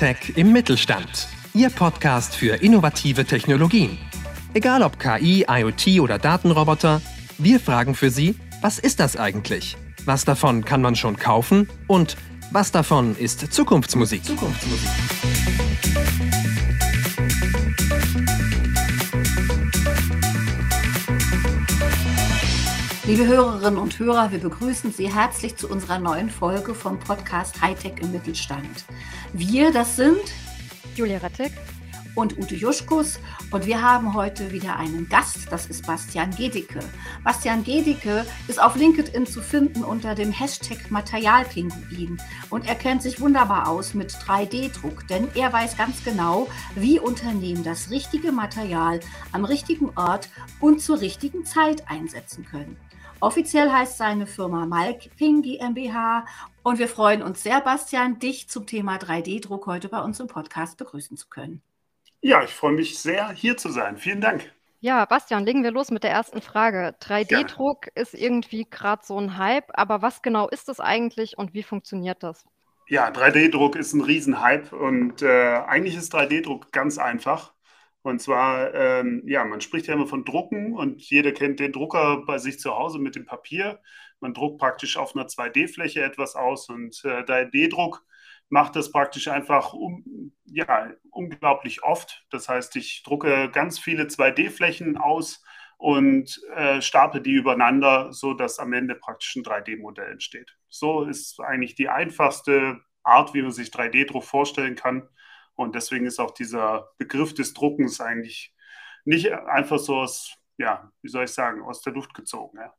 Hightech im Mittelstand. Ihr Podcast für innovative Technologien. Egal ob KI, IoT oder Datenroboter, wir fragen für Sie, was ist das eigentlich? Was davon kann man schon kaufen? Und was davon ist Zukunftsmusik? Zukunftsmusik. Liebe Hörerinnen und Hörer, wir begrüßen Sie herzlich zu unserer neuen Folge vom Podcast Hightech im Mittelstand. Wir, das sind Julia Rettig und Ute Juschkus und wir haben heute wieder einen Gast, das ist Bastian Gedicke. Bastian Gedicke ist auf LinkedIn zu finden unter dem Hashtag Materialpinguin und er kennt sich wunderbar aus mit 3D-Druck, denn er weiß ganz genau, wie Unternehmen das richtige Material am richtigen Ort und zur richtigen Zeit einsetzen können. Offiziell heißt seine Firma Malping GmbH und wir freuen uns sehr, Bastian, dich zum Thema 3D-Druck heute bei uns im Podcast begrüßen zu können. Ja, ich freue mich sehr, hier zu sein. Vielen Dank. Ja, Bastian, legen wir los mit der ersten Frage. 3D-Druck ist irgendwie gerade so ein Hype, aber was genau ist das eigentlich und wie funktioniert das? Ja, 3D-Druck ist ein Riesenhype und äh, eigentlich ist 3D-Druck ganz einfach. Und zwar, ähm, ja, man spricht ja immer von Drucken und jeder kennt den Drucker bei sich zu Hause mit dem Papier. Man druckt praktisch auf einer 2D-Fläche etwas aus und äh, 3D-Druck macht das praktisch einfach um, ja, unglaublich oft. Das heißt, ich drucke ganz viele 2D-Flächen aus und äh, stapel die übereinander, sodass am Ende praktisch ein 3D-Modell entsteht. So ist eigentlich die einfachste Art, wie man sich 3D-Druck vorstellen kann. Und deswegen ist auch dieser Begriff des Druckens eigentlich nicht einfach so aus, ja, wie soll ich sagen, aus der Luft gezogen. Ja.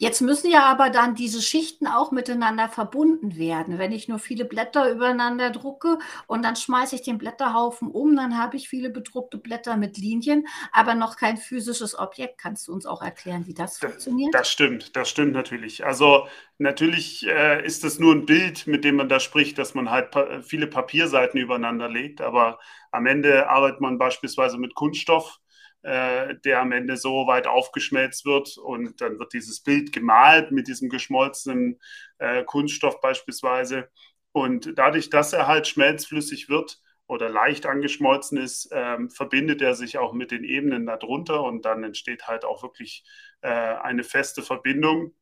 Jetzt müssen ja aber dann diese Schichten auch miteinander verbunden werden. Wenn ich nur viele Blätter übereinander drucke und dann schmeiße ich den Blätterhaufen um, dann habe ich viele bedruckte Blätter mit Linien, aber noch kein physisches Objekt. Kannst du uns auch erklären, wie das, das funktioniert? Das stimmt, das stimmt natürlich. Also natürlich äh, ist es nur ein Bild, mit dem man da spricht, dass man halt pa viele Papierseiten übereinander legt, aber am Ende arbeitet man beispielsweise mit Kunststoff äh, der am Ende so weit aufgeschmelzt wird und dann wird dieses Bild gemalt mit diesem geschmolzenen äh, Kunststoff beispielsweise. Und dadurch, dass er halt schmelzflüssig wird oder leicht angeschmolzen ist, ähm, verbindet er sich auch mit den Ebenen darunter und dann entsteht halt auch wirklich äh, eine feste Verbindung.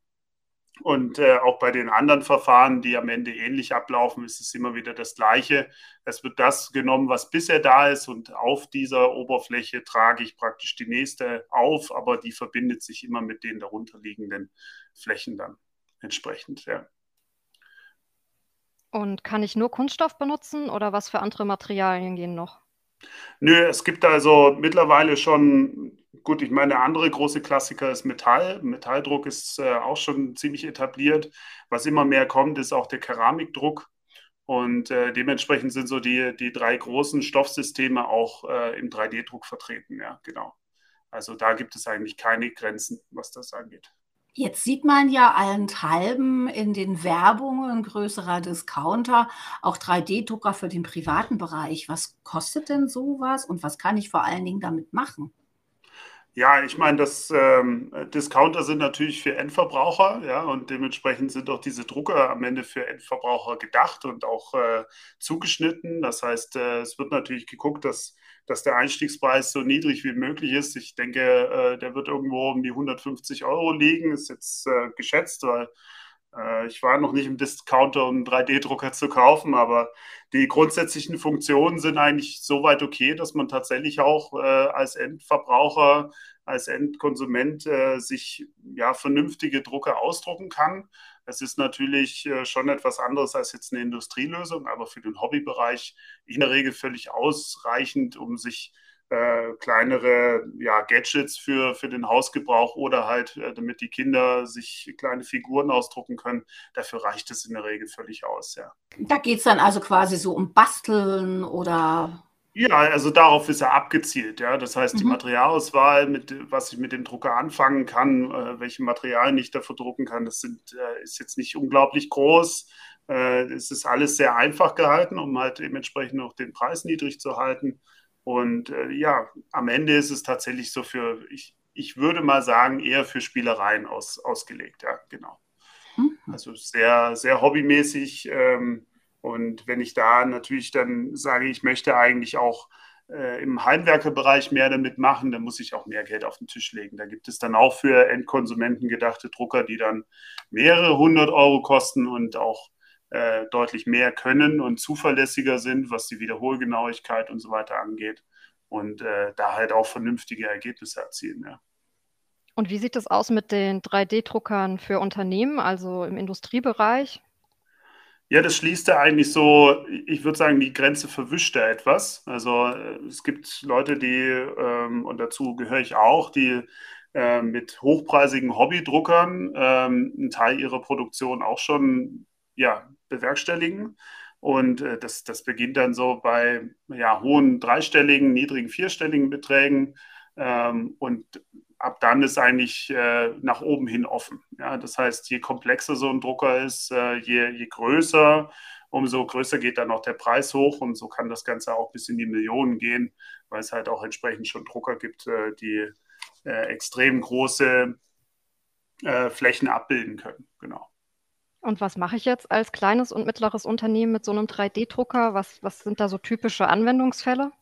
Und äh, auch bei den anderen Verfahren, die am Ende ähnlich ablaufen, ist es immer wieder das Gleiche. Es wird das genommen, was bisher da ist, und auf dieser Oberfläche trage ich praktisch die nächste auf, aber die verbindet sich immer mit den darunterliegenden Flächen dann entsprechend. Ja. Und kann ich nur Kunststoff benutzen oder was für andere Materialien gehen noch? Nö, es gibt also mittlerweile schon Gut, ich meine, der andere große Klassiker ist Metall. Metalldruck ist äh, auch schon ziemlich etabliert. Was immer mehr kommt, ist auch der Keramikdruck. Und äh, dementsprechend sind so die, die drei großen Stoffsysteme auch äh, im 3D-Druck vertreten. Ja, genau. Also da gibt es eigentlich keine Grenzen, was das angeht. Jetzt sieht man ja allenthalben in den Werbungen größerer Discounter auch 3D-Drucker für den privaten Bereich. Was kostet denn sowas und was kann ich vor allen Dingen damit machen? Ja, ich meine, das ähm, Discounter sind natürlich für Endverbraucher, ja, und dementsprechend sind auch diese Drucker am Ende für Endverbraucher gedacht und auch äh, zugeschnitten. Das heißt, äh, es wird natürlich geguckt, dass, dass der Einstiegspreis so niedrig wie möglich ist. Ich denke, äh, der wird irgendwo um die 150 Euro liegen, ist jetzt äh, geschätzt, weil ich war noch nicht im Discounter, um einen 3D-Drucker zu kaufen, aber die grundsätzlichen Funktionen sind eigentlich so weit okay, dass man tatsächlich auch äh, als Endverbraucher, als Endkonsument äh, sich ja, vernünftige Drucker ausdrucken kann. Es ist natürlich äh, schon etwas anderes als jetzt eine Industrielösung, aber für den Hobbybereich in der Regel völlig ausreichend, um sich äh, kleinere ja, Gadgets für, für den Hausgebrauch oder halt, äh, damit die Kinder sich kleine Figuren ausdrucken können. Dafür reicht es in der Regel völlig aus, ja. Da geht es dann also quasi so um Basteln oder. Ja, also darauf ist er abgezielt, ja. Das heißt, die mhm. Materialauswahl, mit, was ich mit dem Drucker anfangen kann, äh, welche Materialien ich dafür drucken kann, das sind, äh, ist jetzt nicht unglaublich groß. Äh, es ist alles sehr einfach gehalten, um halt dementsprechend auch den Preis niedrig zu halten. Und äh, ja, am Ende ist es tatsächlich so für, ich, ich würde mal sagen, eher für Spielereien aus, ausgelegt, ja, genau. Mhm. Also sehr, sehr hobbymäßig. Ähm, Und wenn ich da natürlich dann sage, ich möchte eigentlich auch äh, im Heimwerkerbereich mehr damit machen, dann muss ich auch mehr Geld auf den Tisch legen. Da gibt es dann auch für Endkonsumenten gedachte Drucker, die dann mehrere hundert Euro kosten und auch äh, deutlich mehr können und zuverlässiger sind, was die Wiederholgenauigkeit und so weiter angeht. Und äh, da halt auch vernünftige Ergebnisse erzielen. Ja. Und wie sieht es aus mit den 3D-Druckern für Unternehmen, also im Industriebereich? Ja, das schließt ja eigentlich so, ich würde sagen, die Grenze verwischt da etwas. Also äh, es gibt Leute, die, ähm, und dazu gehöre ich auch, die äh, mit hochpreisigen Hobbydruckern ähm, einen Teil ihrer Produktion auch schon ja, bewerkstelligen. Und äh, das, das beginnt dann so bei ja, hohen dreistelligen, niedrigen vierstelligen Beträgen. Ähm, und ab dann ist eigentlich äh, nach oben hin offen. Ja, das heißt, je komplexer so ein Drucker ist, äh, je, je größer, umso größer geht dann auch der Preis hoch und so kann das Ganze auch bis in die Millionen gehen, weil es halt auch entsprechend schon Drucker gibt, äh, die äh, extrem große äh, Flächen abbilden können. Genau. Und was mache ich jetzt als kleines und mittleres Unternehmen mit so einem 3D-Drucker? Was, was sind da so typische Anwendungsfälle?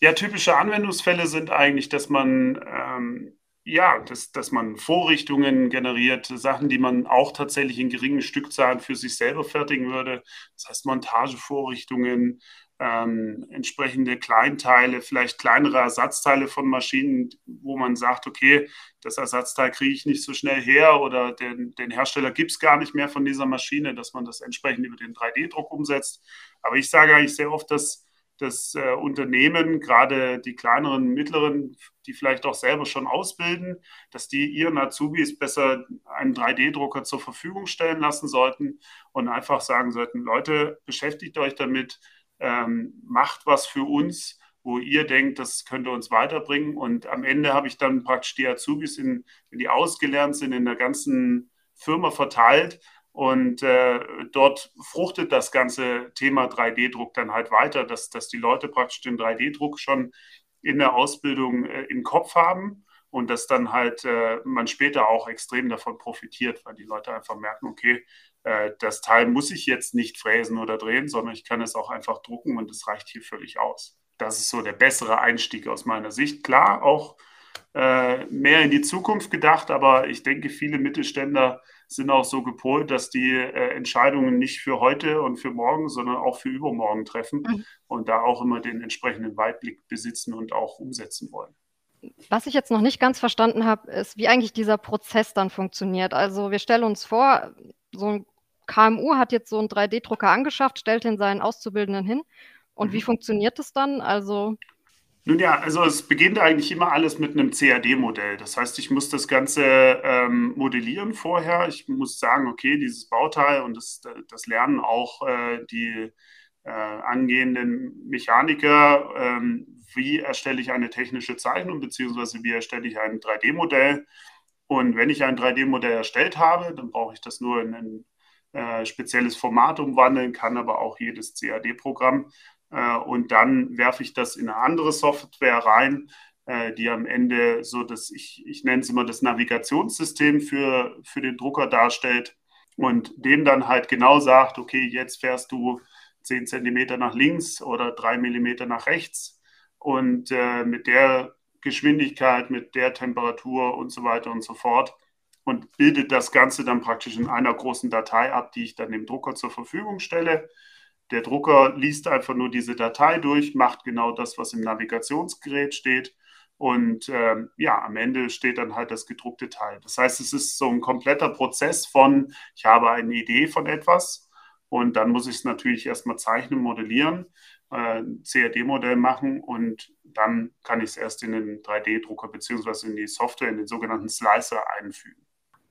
Ja, typische Anwendungsfälle sind eigentlich, dass man ähm, ja, dass, dass man Vorrichtungen generiert, Sachen, die man auch tatsächlich in geringen Stückzahlen für sich selber fertigen würde. Das heißt Montagevorrichtungen, ähm, entsprechende Kleinteile, vielleicht kleinere Ersatzteile von Maschinen, wo man sagt, okay, das Ersatzteil kriege ich nicht so schnell her oder den, den Hersteller gibt es gar nicht mehr von dieser Maschine, dass man das entsprechend über den 3D-Druck umsetzt. Aber ich sage eigentlich sehr oft, dass dass äh, Unternehmen, gerade die kleineren, mittleren, die vielleicht auch selber schon ausbilden, dass die ihren Azubis besser einen 3D-Drucker zur Verfügung stellen lassen sollten und einfach sagen sollten, Leute, beschäftigt euch damit, ähm, macht was für uns, wo ihr denkt, das könnte uns weiterbringen. Und am Ende habe ich dann praktisch die Azubis, in, wenn die ausgelernt sind, in der ganzen Firma verteilt und äh, dort fruchtet das ganze Thema 3D-Druck dann halt weiter, dass, dass die Leute praktisch den 3D-Druck schon in der Ausbildung äh, im Kopf haben und dass dann halt äh, man später auch extrem davon profitiert, weil die Leute einfach merken, okay, das Teil muss ich jetzt nicht fräsen oder drehen, sondern ich kann es auch einfach drucken und es reicht hier völlig aus. Das ist so der bessere Einstieg aus meiner Sicht. Klar, auch äh, mehr in die Zukunft gedacht, aber ich denke, viele Mittelständler sind auch so gepolt, dass die äh, Entscheidungen nicht für heute und für morgen, sondern auch für übermorgen treffen mhm. und da auch immer den entsprechenden Weitblick besitzen und auch umsetzen wollen. Was ich jetzt noch nicht ganz verstanden habe, ist, wie eigentlich dieser Prozess dann funktioniert. Also wir stellen uns vor, so ein KMU hat jetzt so einen 3D-Drucker angeschafft, stellt den seinen Auszubildenden hin. Und mhm. wie funktioniert das dann? Also nun ja, also es beginnt eigentlich immer alles mit einem CAD-Modell. Das heißt, ich muss das Ganze ähm, modellieren vorher. Ich muss sagen, okay, dieses Bauteil und das, das lernen auch äh, die äh, angehenden Mechaniker, ähm, wie erstelle ich eine technische Zeichnung, beziehungsweise wie erstelle ich ein 3D-Modell. Und wenn ich ein 3D-Modell erstellt habe, dann brauche ich das nur in ein äh, spezielles Format umwandeln, kann aber auch jedes CAD-Programm. Äh, und dann werfe ich das in eine andere Software rein, äh, die am Ende so das, ich, ich nenne es immer das Navigationssystem für, für den Drucker darstellt und dem dann halt genau sagt, okay, jetzt fährst du 10 cm nach links oder 3 mm nach rechts und äh, mit der Geschwindigkeit, mit der Temperatur und so weiter und so fort und bildet das Ganze dann praktisch in einer großen Datei ab, die ich dann dem Drucker zur Verfügung stelle. Der Drucker liest einfach nur diese Datei durch, macht genau das, was im Navigationsgerät steht. Und ähm, ja, am Ende steht dann halt das gedruckte Teil. Das heißt, es ist so ein kompletter Prozess von, ich habe eine Idee von etwas und dann muss ich es natürlich erstmal zeichnen, modellieren, äh, CAD-Modell machen und dann kann ich es erst in den 3D-Drucker beziehungsweise in die Software, in den sogenannten Slicer einfügen.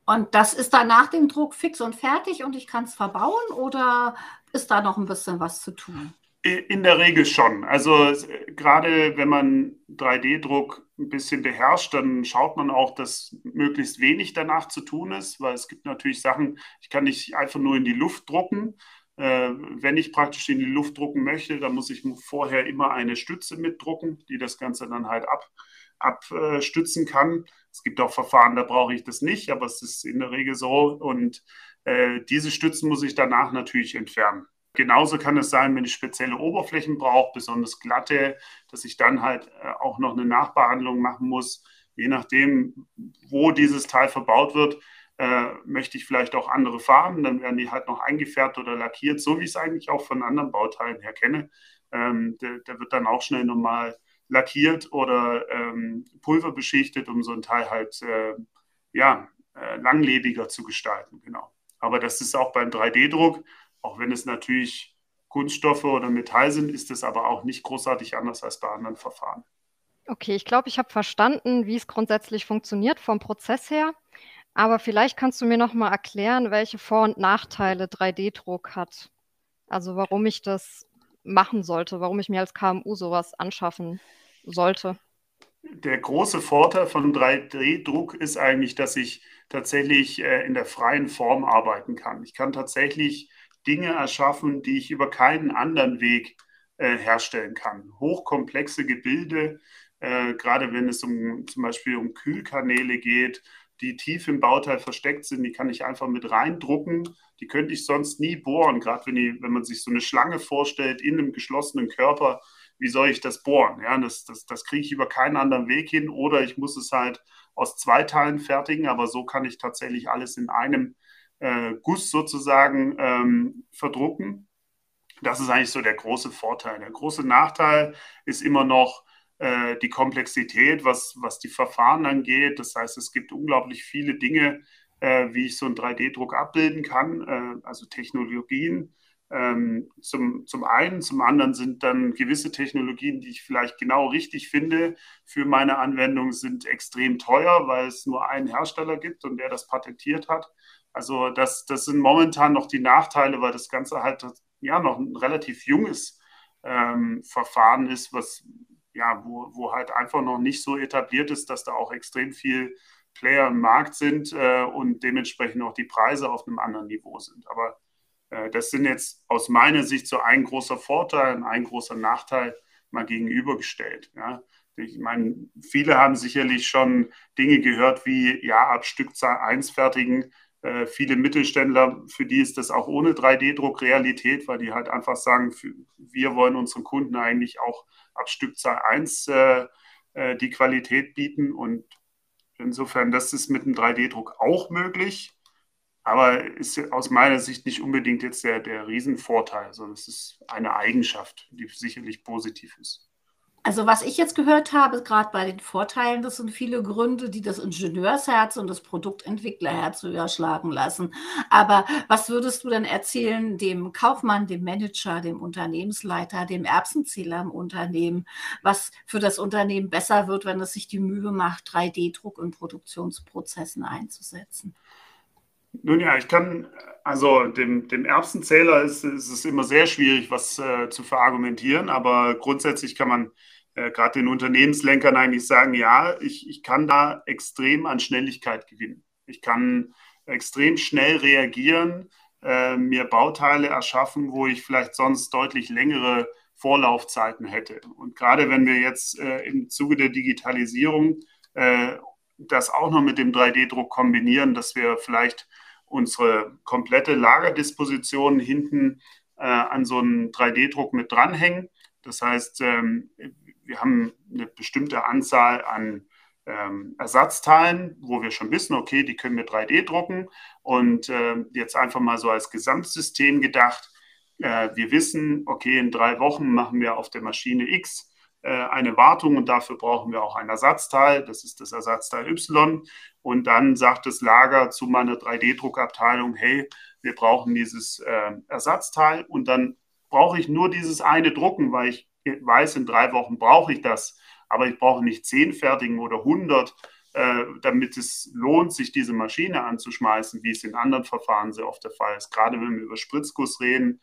Und das ist dann nach dem Druck fix und fertig und ich kann es verbauen oder ist da noch ein bisschen was zu tun? In der Regel schon. Also gerade wenn man 3D-Druck ein bisschen beherrscht, dann schaut man auch, dass möglichst wenig danach zu tun ist, weil es gibt natürlich Sachen, ich kann nicht einfach nur in die Luft drucken. Äh, wenn ich praktisch in die Luft drucken möchte, dann muss ich vorher immer eine Stütze mitdrucken, die das Ganze dann halt ab, abstützen kann. Es gibt auch Verfahren, da brauche ich das nicht, aber es ist in der Regel so. Und äh, diese Stützen muss ich danach natürlich entfernen. genauso kann es sein, wenn ich spezielle Oberflächen brauche, besonders glatte, dass ich dann halt äh, auch noch eine Nachbehandlung machen muss. Je nachdem, wo dieses Teil verbaut wird, äh, möchte ich vielleicht auch andere Farben, dann werden die halt noch eingefärbt oder lackiert, so wie ich es eigentlich auch von anderen Bauteilen her kenne. Ähm, der, wird dann auch schnell nochmal lackiert oder ähm, pulverbeschichtet, um so ein Teil halt äh, ja, äh, langlebiger zu gestalten. Genau. Aber das ist auch beim 3D-Druck, auch wenn es natürlich Kunststoffe oder Metall sind, ist es aber auch nicht großartig anders als bei anderen Verfahren. Okay, ich glaube, ich habe verstanden, wie es grundsätzlich funktioniert vom Prozess her. Aber vielleicht kannst du mir noch mal erklären, welche Vor- und Nachteile 3D-Druck hat. Also warum ich das machen sollte, warum ich mir als KMU sowas anschaffen sollte. Der große Vorteil von 3D-Druck ist eigentlich, dass ich tatsächlich äh, in der freien Form arbeiten kann. Ich kann tatsächlich Dinge erschaffen, die ich über keinen anderen Weg äh, herstellen kann. Hochkomplexe Gebilde, äh, gerade wenn es um zum Beispiel um Kühlkanäle geht, die tief im Bauteil versteckt sind, die kann ich einfach mit reindrucken. Die könnte ich sonst nie bohren, gerade wenn, wenn man sich so eine Schlange vorstellt in einem geschlossenen Körper. Wie soll ich das bohren? Ja, das, das, das kriege ich über keinen anderen Weg hin oder ich muss es halt aus zwei Teilen fertigen, aber so kann ich tatsächlich alles in einem äh, Guss sozusagen ähm, verdrucken. Das ist eigentlich so der große Vorteil. Der große Nachteil ist immer noch, äh, die Komplexität, was, was die Verfahren angeht. Das heißt, es gibt unglaublich viele Dinge, äh, wie ich so einen 3D-Druck abbilden kann, äh, also Technologien. Ähm, zum, zum einen, zum anderen sind dann gewisse Technologien, die ich vielleicht genau richtig finde für meine Anwendung, sind extrem teuer, weil es nur einen Hersteller gibt und der das patentiert hat. Also das, das sind momentan noch die Nachteile, weil das Ganze halt ja noch ein relativ junges ähm, Verfahren ist, was ja, wo, wo halt einfach noch nicht so etabliert ist, dass da auch extrem viel Player im Markt sind äh, und dementsprechend auch die Preise auf einem anderen Niveau sind. Aber äh, das sind jetzt aus meiner Sicht so ein großer Vorteil und ein großer Nachteil mal gegenübergestellt. Ja. Ich meine, viele haben sicherlich schon Dinge gehört wie, ja, ab Stückzahl 1 fertigen. Äh, viele Mittelständler, für die ist das auch ohne 3D-Druck Realität, weil die halt einfach sagen, wir wollen unseren Kunden eigentlich auch ab Stückzahl 1 äh, äh, die Qualität bieten. Und insofern, das ist mit dem 3D-Druck auch möglich. Aber ist aus meiner Sicht nicht unbedingt jetzt der, der Riesenvorteil, sondern es ist eine Eigenschaft, die sicherlich positiv ist. Also was ich jetzt gehört habe, gerade bei den Vorteilen, das sind viele Gründe, die das Ingenieursherz und das Produktentwicklerherz überschlagen lassen. Aber was würdest du denn erzählen dem Kaufmann, dem Manager, dem Unternehmensleiter, dem Erbsenzähler im Unternehmen, was für das Unternehmen besser wird, wenn es sich die Mühe macht, 3D-Druck in Produktionsprozessen einzusetzen? Nun ja, ich kann, also dem, dem Erbsenzähler ist, ist es immer sehr schwierig, was äh, zu verargumentieren, aber grundsätzlich kann man äh, gerade den Unternehmenslenkern eigentlich sagen, ja, ich, ich kann da extrem an Schnelligkeit gewinnen. Ich kann extrem schnell reagieren, äh, mir Bauteile erschaffen, wo ich vielleicht sonst deutlich längere Vorlaufzeiten hätte. Und gerade wenn wir jetzt äh, im Zuge der Digitalisierung äh, das auch noch mit dem 3D-Druck kombinieren, dass wir vielleicht unsere komplette Lagerdisposition hinten äh, an so einen 3D-Druck mit dranhängen. Das heißt, ähm, wir haben eine bestimmte Anzahl an ähm, Ersatzteilen, wo wir schon wissen, okay, die können wir 3D drucken. Und äh, jetzt einfach mal so als Gesamtsystem gedacht, äh, wir wissen, okay, in drei Wochen machen wir auf der Maschine X eine Wartung und dafür brauchen wir auch ein Ersatzteil. Das ist das Ersatzteil Y. Und dann sagt das Lager zu meiner 3D-Druckabteilung, hey, wir brauchen dieses äh, Ersatzteil und dann brauche ich nur dieses eine drucken, weil ich weiß, in drei Wochen brauche ich das, aber ich brauche nicht zehn fertigen oder 100, äh, damit es lohnt, sich diese Maschine anzuschmeißen, wie es in anderen Verfahren sehr oft der Fall ist. Gerade wenn wir über Spritzguss reden,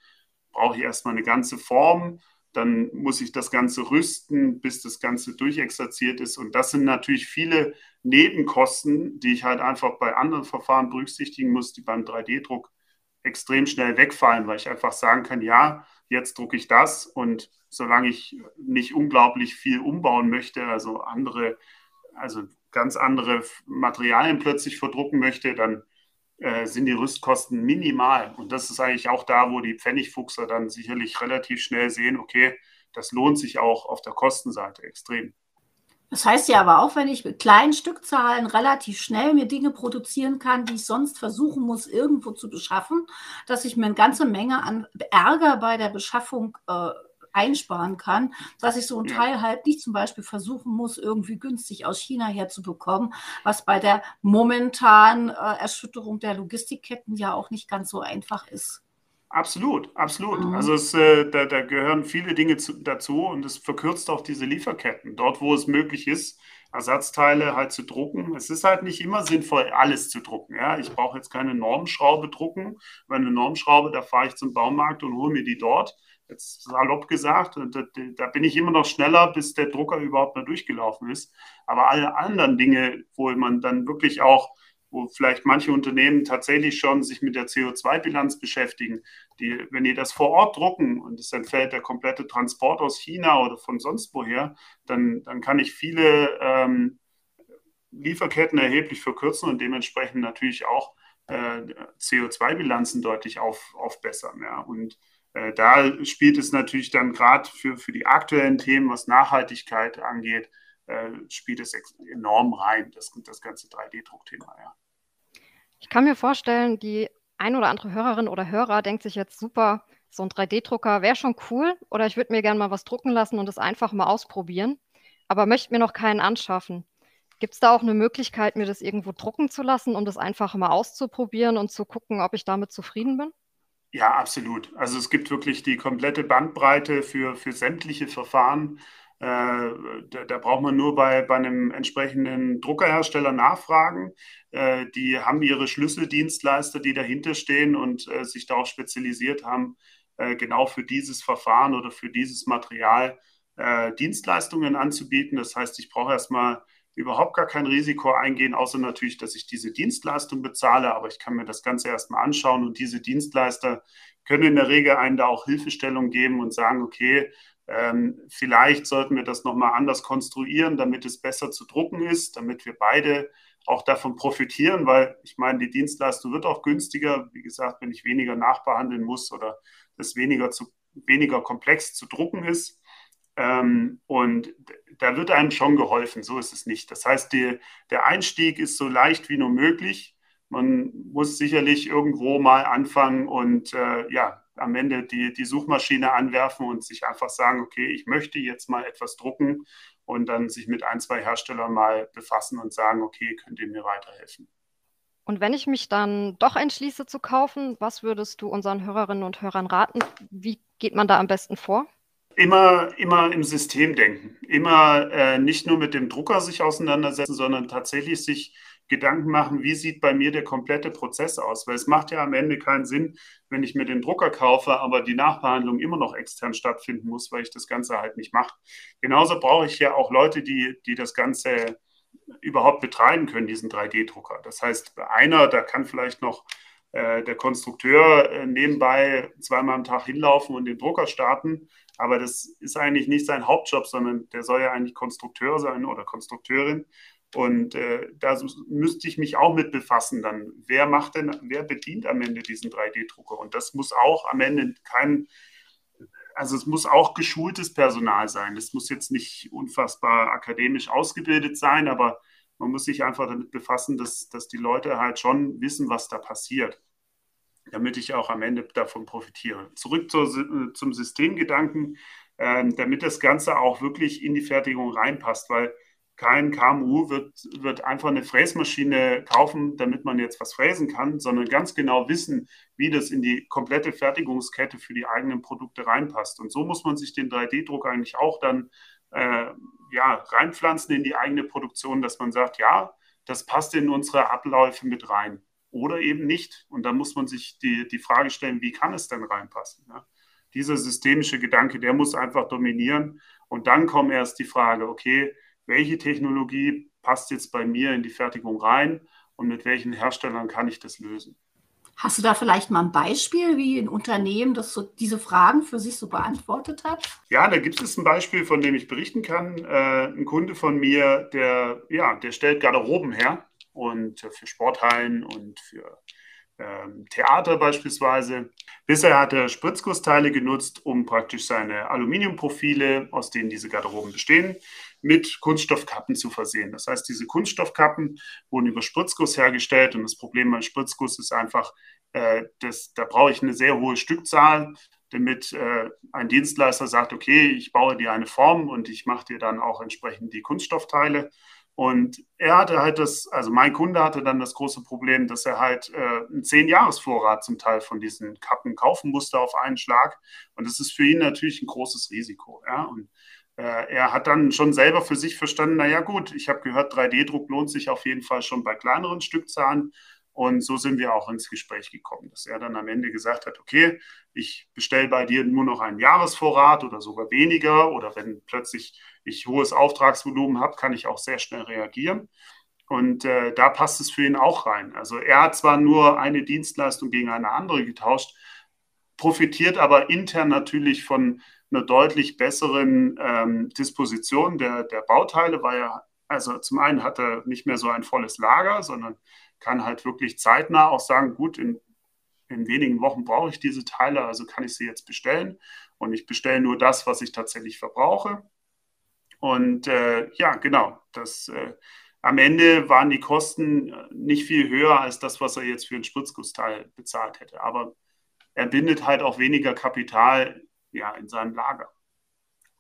brauche ich erstmal eine ganze Form, dann muss ich das Ganze rüsten, bis das Ganze durchexerziert ist. Und das sind natürlich viele Nebenkosten, die ich halt einfach bei anderen Verfahren berücksichtigen muss, die beim 3D-Druck extrem schnell wegfallen, weil ich einfach sagen kann, ja, jetzt drucke ich das und solange ich nicht unglaublich viel umbauen möchte, also andere, also ganz andere Materialien plötzlich verdrucken möchte, dann äh, sind die Rüstkosten minimal. Und das ist eigentlich auch da, wo die Pfennigfuchser dann sicherlich relativ schnell sehen, okay, das lohnt sich auch auf der Kostenseite extrem. Das heißt ja aber auch, wenn ich mit kleinen Stückzahlen relativ schnell mir Dinge produzieren kann, die ich sonst versuchen muss, irgendwo zu beschaffen, dass ich mir eine ganze Menge an Ärger bei der Beschaffung äh, einsparen kann, dass ich so ein Teil halt nicht zum Beispiel versuchen muss, irgendwie günstig aus China herzubekommen, was bei der momentanen äh, Erschütterung der Logistikketten ja auch nicht ganz so einfach ist. Absolut, absolut. Mhm. Also es, äh, da, da, gehören viele Dinge zu, dazu und es verkürzt auch diese Lieferketten. Dort, wo es möglich ist, Ersatzteile halt zu drucken. Es ist halt nicht immer sinnvoll, alles zu drucken. Ja? Ich brauche jetzt keine Normschraube drucken. Weil eine Normschraube, da fahre ich zum Baumarkt und hole mir die dort. Jetzt salopp gesagt, da, da bin ich immer noch schneller, bis der Drucker überhaupt mal durchgelaufen ist. Aber alle anderen Dinge, wo man dann wirklich auch wo vielleicht manche Unternehmen tatsächlich schon sich mit der CO2-Bilanz beschäftigen, die, wenn die das vor Ort drucken und es entfällt der komplette Transport aus China oder von sonst woher, dann, dann kann ich viele ähm, Lieferketten erheblich verkürzen und dementsprechend natürlich auch äh, CO2-Bilanzen deutlich auf, aufbessern. Ja. Und äh, da spielt es natürlich dann gerade für, für die aktuellen Themen, was Nachhaltigkeit angeht, äh, spielt es enorm rein, das, das ganze 3D-Druckthema. Ja. Ich kann mir vorstellen, die ein oder andere Hörerin oder Hörer denkt sich jetzt super, so ein 3D-Drucker wäre schon cool oder ich würde mir gerne mal was drucken lassen und es einfach mal ausprobieren, aber möchte mir noch keinen anschaffen. Gibt es da auch eine Möglichkeit, mir das irgendwo drucken zu lassen, um das einfach mal auszuprobieren und zu gucken, ob ich damit zufrieden bin? Ja, absolut. Also es gibt wirklich die komplette Bandbreite für, für sämtliche Verfahren. Äh, da, da, braucht man nur bei, bei einem entsprechenden Druckerhersteller nachfragen. Äh, die haben ihre Schlüsseldienstleister, die dahinter stehen und äh, sich darauf spezialisiert haben, genau für dieses Verfahren oder für dieses Material Dienstleistungen anzubieten. Das heißt, ich brauche erstmal überhaupt gar kein Risiko eingehen, außer natürlich, dass ich diese Dienstleistung bezahle, aber ich kann mir das Ganze erstmal anschauen und diese Dienstleister können in der Regel einen da auch Hilfestellung geben und sagen, okay, ähm, vielleicht sollten wir das nochmal anders konstruieren, damit es besser zu drucken ist, damit wir beide auch davon profitieren, weil ich meine, die Dienstleistung wird auch günstiger. Wie gesagt, wenn ich weniger nachbehandeln muss oder es weniger, zu, weniger komplex zu drucken ist. Ähm, und da wird einem schon geholfen, so ist es nicht. Das heißt, die, der Einstieg ist so leicht wie nur möglich. Man muss sicherlich irgendwo mal anfangen und äh, ja, am Ende die, die Suchmaschine anwerfen und sich einfach sagen, okay, ich möchte jetzt mal etwas drucken und dann sich mit ein, zwei Herstellern mal befassen und sagen, okay, könnt ihr mir weiterhelfen. Und wenn ich mich dann doch entschließe zu kaufen, was würdest du unseren Hörerinnen und Hörern raten? Wie geht man da am besten vor? Immer, immer im System denken. Immer äh, nicht nur mit dem Drucker sich auseinandersetzen, sondern tatsächlich sich Gedanken machen, wie sieht bei mir der komplette Prozess aus? Weil es macht ja am Ende keinen Sinn, wenn ich mir den Drucker kaufe, aber die Nachbehandlung immer noch extern stattfinden muss, weil ich das Ganze halt nicht mache. Genauso brauche ich ja auch Leute, die, die das Ganze überhaupt betreiben können, diesen 3D-Drucker. Das heißt, einer, da kann vielleicht noch der Konstrukteur äh, nebenbei zweimal am Tag hinlaufen und den Drucker starten. Aber das ist eigentlich nicht sein Hauptjob, sondern der soll ja eigentlich Konstrukteur sein oder Konstrukteurin. Und äh, da müsste ich mich auch mit befassen dann. Wer macht denn, wer bedient am Ende diesen 3D-Drucker? Und das muss auch am Ende kein, also es muss auch geschultes Personal sein. Das muss jetzt nicht unfassbar akademisch ausgebildet sein, aber man muss sich einfach damit befassen, dass, dass die Leute halt schon wissen, was da passiert, damit ich auch am Ende davon profitiere. Zurück zur, äh, zum Systemgedanken, äh, damit das Ganze auch wirklich in die Fertigung reinpasst, weil kein KMU wird, wird einfach eine Fräsmaschine kaufen, damit man jetzt was fräsen kann, sondern ganz genau wissen, wie das in die komplette Fertigungskette für die eigenen Produkte reinpasst. Und so muss man sich den 3D-Druck eigentlich auch dann äh, ja, reinpflanzen in die eigene Produktion, dass man sagt, ja, das passt in unsere Abläufe mit rein oder eben nicht. Und dann muss man sich die, die Frage stellen, wie kann es denn reinpassen? Ja? Dieser systemische Gedanke, der muss einfach dominieren. Und dann kommt erst die Frage, okay, welche Technologie passt jetzt bei mir in die Fertigung rein und mit welchen Herstellern kann ich das lösen. Hast du da vielleicht mal ein Beispiel, wie ein Unternehmen das so, diese Fragen für sich so beantwortet hat? Ja, da gibt es ein Beispiel, von dem ich berichten kann. Äh, ein Kunde von mir, der, ja, der stellt Garderoben her und für Sporthallen und für ähm, Theater beispielsweise. Bisher hat er Spritzgussteile genutzt, um praktisch seine Aluminiumprofile, aus denen diese Garderoben bestehen, mit Kunststoffkappen zu versehen. Das heißt, diese Kunststoffkappen wurden über Spritzguss hergestellt und das Problem beim Spritzguss ist einfach, äh, das, da brauche ich eine sehr hohe Stückzahl, damit äh, ein Dienstleister sagt, okay, ich baue dir eine Form und ich mache dir dann auch entsprechend die Kunststoffteile. Und er hatte halt das, also mein Kunde hatte dann das große Problem, dass er halt äh, einen Zehn-Jahres-Vorrat zum Teil von diesen Kappen kaufen musste auf einen Schlag. Und das ist für ihn natürlich ein großes Risiko. Ja? Und er hat dann schon selber für sich verstanden, naja gut, ich habe gehört, 3D-Druck lohnt sich auf jeden Fall schon bei kleineren Stückzahlen. Und so sind wir auch ins Gespräch gekommen, dass er dann am Ende gesagt hat, okay, ich bestelle bei dir nur noch einen Jahresvorrat oder sogar weniger. Oder wenn plötzlich ich hohes Auftragsvolumen habe, kann ich auch sehr schnell reagieren. Und äh, da passt es für ihn auch rein. Also er hat zwar nur eine Dienstleistung gegen eine andere getauscht, profitiert aber intern natürlich von einer deutlich besseren ähm, Disposition der, der Bauteile, weil er, also zum einen hat er nicht mehr so ein volles Lager, sondern kann halt wirklich zeitnah auch sagen, gut, in, in wenigen Wochen brauche ich diese Teile, also kann ich sie jetzt bestellen. Und ich bestelle nur das, was ich tatsächlich verbrauche. Und äh, ja, genau, das äh, am Ende waren die Kosten äh, nicht viel höher als das, was er jetzt für ein Spritzgussteil bezahlt hätte. Aber er bindet halt auch weniger Kapital ja, in seinem Lager.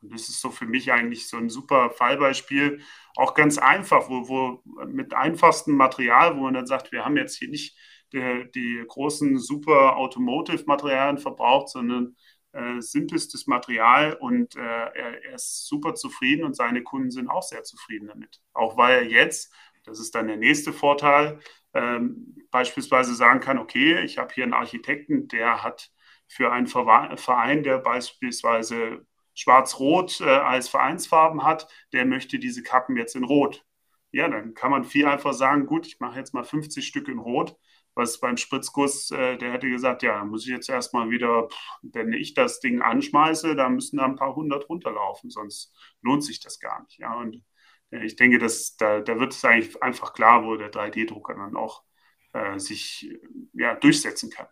Und das ist so für mich eigentlich so ein super Fallbeispiel, auch ganz einfach, wo, wo mit einfachstem Material, wo man dann sagt, wir haben jetzt hier nicht die, die großen super Automotive-Materialien verbraucht, sondern äh, simpelstes Material und äh, er, er, ist super zufrieden und seine Kunden sind auch sehr zufrieden damit. Auch weil er jetzt, das ist dann der nächste Vorteil, ähm, beispielsweise sagen kann, okay, ich habe hier einen Architekten, der hat für einen Verein, der beispielsweise Schwarz-Rot äh, als Vereinsfarben hat, der möchte diese Kappen jetzt in Rot. Ja, dann kann man viel einfach sagen, gut, ich mache jetzt mal 50 Stück in Rot. Was beim Spritzguss, äh, der hätte gesagt, ja, dann muss ich jetzt erstmal wieder, wenn ich das Ding anschmeiße, da müssen da ein paar hundert runterlaufen, sonst lohnt sich das gar nicht. Ja, und äh, ich denke, dass, da, da wird es eigentlich einfach klar, wo der 3D-Drucker dann auch äh, sich ja, durchsetzen kann.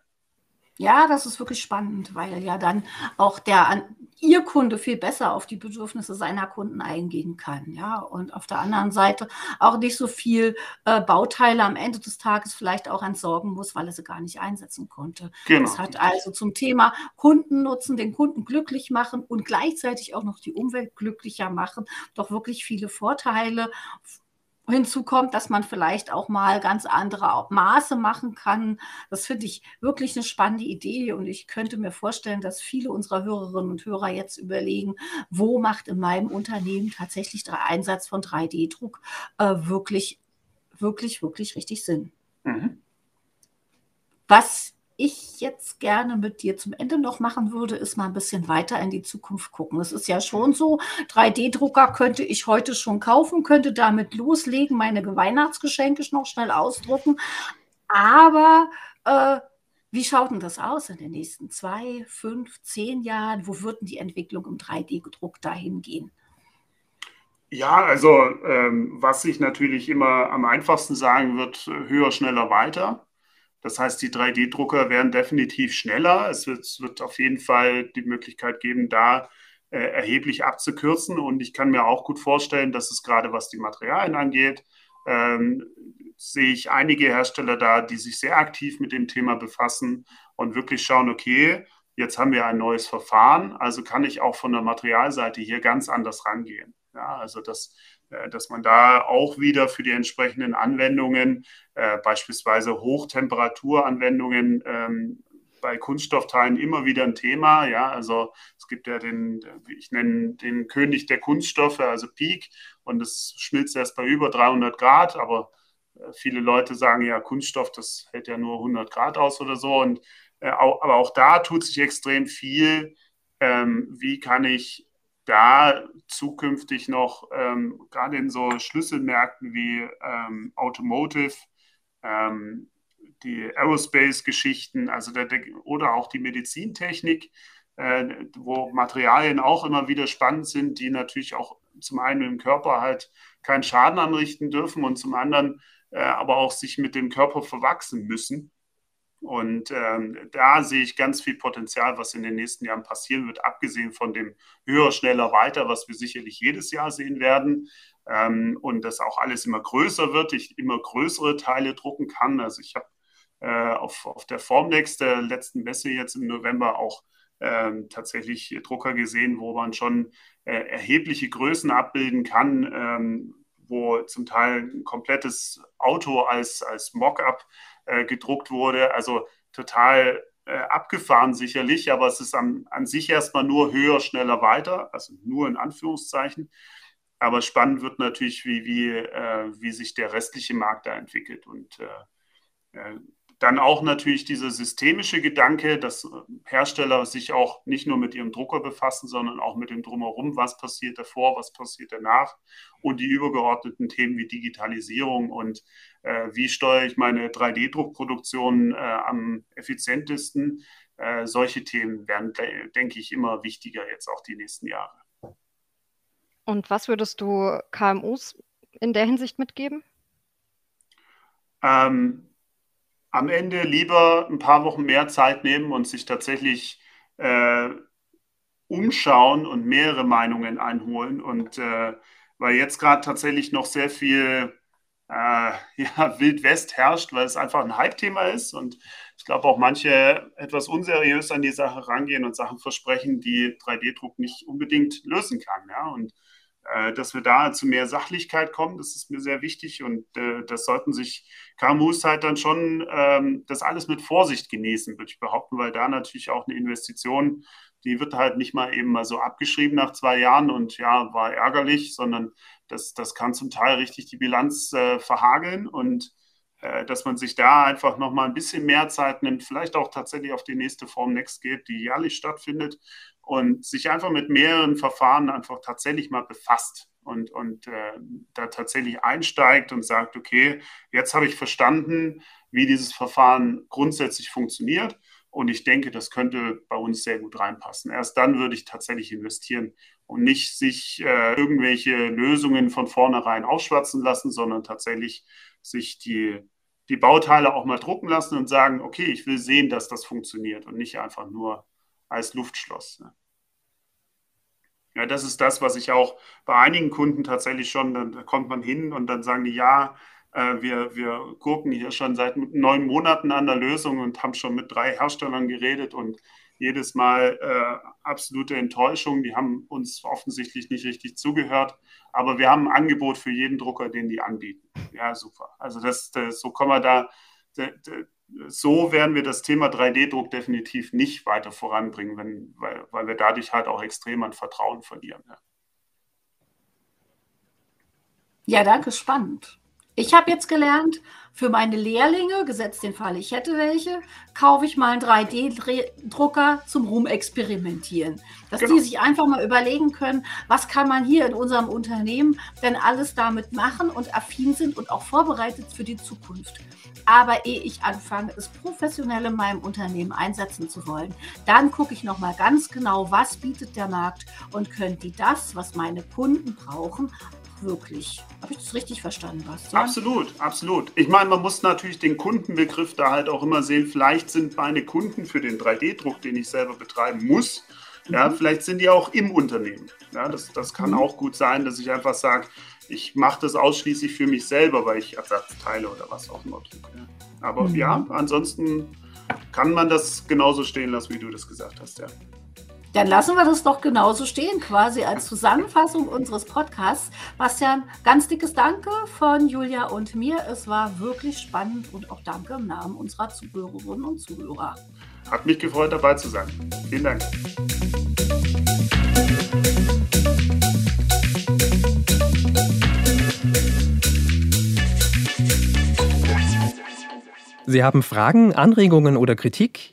Ja, das ist wirklich spannend, weil ja dann auch der Ihr Kunde viel besser auf die Bedürfnisse seiner Kunden eingehen kann. Ja, und auf der anderen Seite auch nicht so viel äh, Bauteile am Ende des Tages vielleicht auch entsorgen muss, weil er sie gar nicht einsetzen konnte. Genau. Das hat also zum Thema Kundennutzen, den Kunden glücklich machen und gleichzeitig auch noch die Umwelt glücklicher machen, doch wirklich viele Vorteile Hinzu kommt, dass man vielleicht auch mal ganz andere Maße machen kann. Das finde ich wirklich eine spannende Idee und ich könnte mir vorstellen, dass viele unserer Hörerinnen und Hörer jetzt überlegen, wo macht in meinem Unternehmen tatsächlich der Einsatz von 3D-Druck äh, wirklich, wirklich, wirklich richtig Sinn. Mhm. Was ich jetzt gerne mit dir zum Ende noch machen würde, ist mal ein bisschen weiter in die Zukunft gucken. Es ist ja schon so, 3D-Drucker könnte ich heute schon kaufen, könnte damit loslegen, meine Weihnachtsgeschenke noch schnell ausdrucken. Aber äh, wie schaut denn das aus in den nächsten zwei, fünf, zehn Jahren? Wo wird denn die Entwicklung im 3D-Gedruck dahin gehen? Ja, also ähm, was ich natürlich immer am einfachsten sagen wird, höher, schneller, weiter. Das heißt, die 3D-Drucker werden definitiv schneller. Es wird, es wird, auf jeden Fall die Möglichkeit geben, da äh, erheblich abzukürzen. Und ich kann mir auch gut vorstellen, dass es gerade was die Materialien angeht, ähm, sehe ich einige Hersteller da, die sich sehr aktiv mit dem Thema befassen und wirklich schauen, okay, jetzt haben wir ein neues Verfahren, also kann ich auch von der Materialseite hier ganz anders rangehen. Ja, also das äh, dass man da auch wieder für die entsprechenden Anwendungen, äh, beispielsweise Hochtemperaturanwendungen, ähm, bei Kunststoffteilen immer wieder ein Thema. Ja, also es gibt ja den, ich nenne den König der Kunststoffe, also Peak, und es schmilzt erst bei über 300 Grad, aber äh, viele Leute sagen ja, Kunststoff, das hält ja nur 100 Grad aus oder so. Und, äh, auch, aber auch da tut sich extrem viel. Ähm, wie kann ich da zukünftig noch ähm, gerade in so Schlüsselmärkten wie ähm, Automotive, ähm, die Aerospace-Geschichten, also der, der, oder auch die Medizintechnik, äh, wo Materialien auch immer wieder spannend sind, die natürlich auch zum einen im Körper halt keinen Schaden anrichten dürfen und zum anderen äh, aber auch sich mit dem Körper verwachsen müssen. Und ähm, da sehe ich ganz viel Potenzial, was in den nächsten Jahren passieren wird, abgesehen von dem höher, schneller, weiter, was wir sicherlich jedes Jahr sehen werden. Ähm, und das auch alles immer größer wird, ich immer größere Teile drucken kann. Also ich habe äh, auf, auf der Formnext der letzten Messe jetzt im November auch ähm, tatsächlich Drucker gesehen, wo man schon äh, erhebliche Größen abbilden kann, ähm, wo zum Teil ein komplettes Auto als, als Mockup äh, gedruckt wurde. Also total äh, abgefahren sicherlich, aber es ist an, an sich erstmal nur höher, schneller, weiter, also nur in Anführungszeichen. Aber spannend wird natürlich, wie, wie, äh, wie sich der restliche Markt da entwickelt. Und äh, äh, dann auch natürlich dieser systemische Gedanke, dass Hersteller sich auch nicht nur mit ihrem Drucker befassen, sondern auch mit dem Drumherum, was passiert davor, was passiert danach und die übergeordneten Themen wie Digitalisierung und äh, wie steuere ich meine 3D-Druckproduktion äh, am effizientesten. Äh, solche Themen werden, denke ich, immer wichtiger jetzt auch die nächsten Jahre. Und was würdest du KMUs in der Hinsicht mitgeben? Ähm, am Ende lieber ein paar Wochen mehr Zeit nehmen und sich tatsächlich äh, umschauen und mehrere Meinungen einholen. Und äh, weil jetzt gerade tatsächlich noch sehr viel äh, ja, Wildwest herrscht, weil es einfach ein Hype-Thema ist. Und ich glaube auch manche etwas unseriös an die Sache rangehen und Sachen versprechen, die 3D-Druck nicht unbedingt lösen kann. Ja? Und dass wir da zu mehr Sachlichkeit kommen, das ist mir sehr wichtig und äh, das sollten sich KMUs halt dann schon ähm, das alles mit Vorsicht genießen, würde ich behaupten, weil da natürlich auch eine Investition, die wird halt nicht mal eben mal so abgeschrieben nach zwei Jahren und ja, war ärgerlich, sondern das, das kann zum Teil richtig die Bilanz äh, verhageln und äh, dass man sich da einfach nochmal ein bisschen mehr Zeit nimmt, vielleicht auch tatsächlich auf die nächste Form Next geht, die jährlich stattfindet und sich einfach mit mehreren Verfahren einfach tatsächlich mal befasst und, und äh, da tatsächlich einsteigt und sagt, okay, jetzt habe ich verstanden, wie dieses Verfahren grundsätzlich funktioniert und ich denke, das könnte bei uns sehr gut reinpassen. Erst dann würde ich tatsächlich investieren und nicht sich äh, irgendwelche Lösungen von vornherein aufschwatzen lassen, sondern tatsächlich sich die, die Bauteile auch mal drucken lassen und sagen, okay, ich will sehen, dass das funktioniert und nicht einfach nur als Luftschloss. Ne? Ja, das ist das, was ich auch bei einigen Kunden tatsächlich schon, da kommt man hin und dann sagen die, ja, äh, wir, wir gucken hier schon seit neun Monaten an der Lösung und haben schon mit drei Herstellern geredet und jedes Mal äh, absolute Enttäuschung. Die haben uns offensichtlich nicht richtig zugehört. Aber wir haben ein Angebot für jeden Drucker, den die anbieten. Ja, super. Also das, das so kommen wir da so werden wir das Thema 3D-Druck definitiv nicht weiter voranbringen, wenn, weil, weil wir dadurch halt auch extrem an Vertrauen verlieren. Ja, ja danke, spannend. Ich habe jetzt gelernt, für meine Lehrlinge, gesetzt den Fall, ich hätte welche, kaufe ich mal einen 3D-Drucker zum Rumexperimentieren. Dass genau. die sich einfach mal überlegen können, was kann man hier in unserem Unternehmen denn alles damit machen und affin sind und auch vorbereitet für die Zukunft. Aber ehe ich anfange, es professionell in meinem Unternehmen einsetzen zu wollen, dann gucke ich nochmal ganz genau, was bietet der Markt und können die das, was meine Kunden brauchen, wirklich. Habe ich das richtig verstanden, Bastian? Absolut, absolut. Ich meine, man muss natürlich den Kundenbegriff da halt auch immer sehen. Vielleicht sind meine Kunden für den 3D-Druck, den ich selber betreiben muss, mhm. ja, vielleicht sind die auch im Unternehmen. Ja, das, das kann mhm. auch gut sein, dass ich einfach sage, ich mache das ausschließlich für mich selber, weil ich Ersatzteile oder was auch immer drücke. Aber mhm. ja, ansonsten kann man das genauso stehen lassen, wie du das gesagt hast, ja. Dann lassen wir das doch genauso stehen, quasi als Zusammenfassung unseres Podcasts. Bastian, ganz dickes Danke von Julia und mir. Es war wirklich spannend und auch danke im Namen unserer Zuhörerinnen und Zuhörer. Hat mich gefreut, dabei zu sein. Vielen Dank. Sie haben Fragen, Anregungen oder Kritik?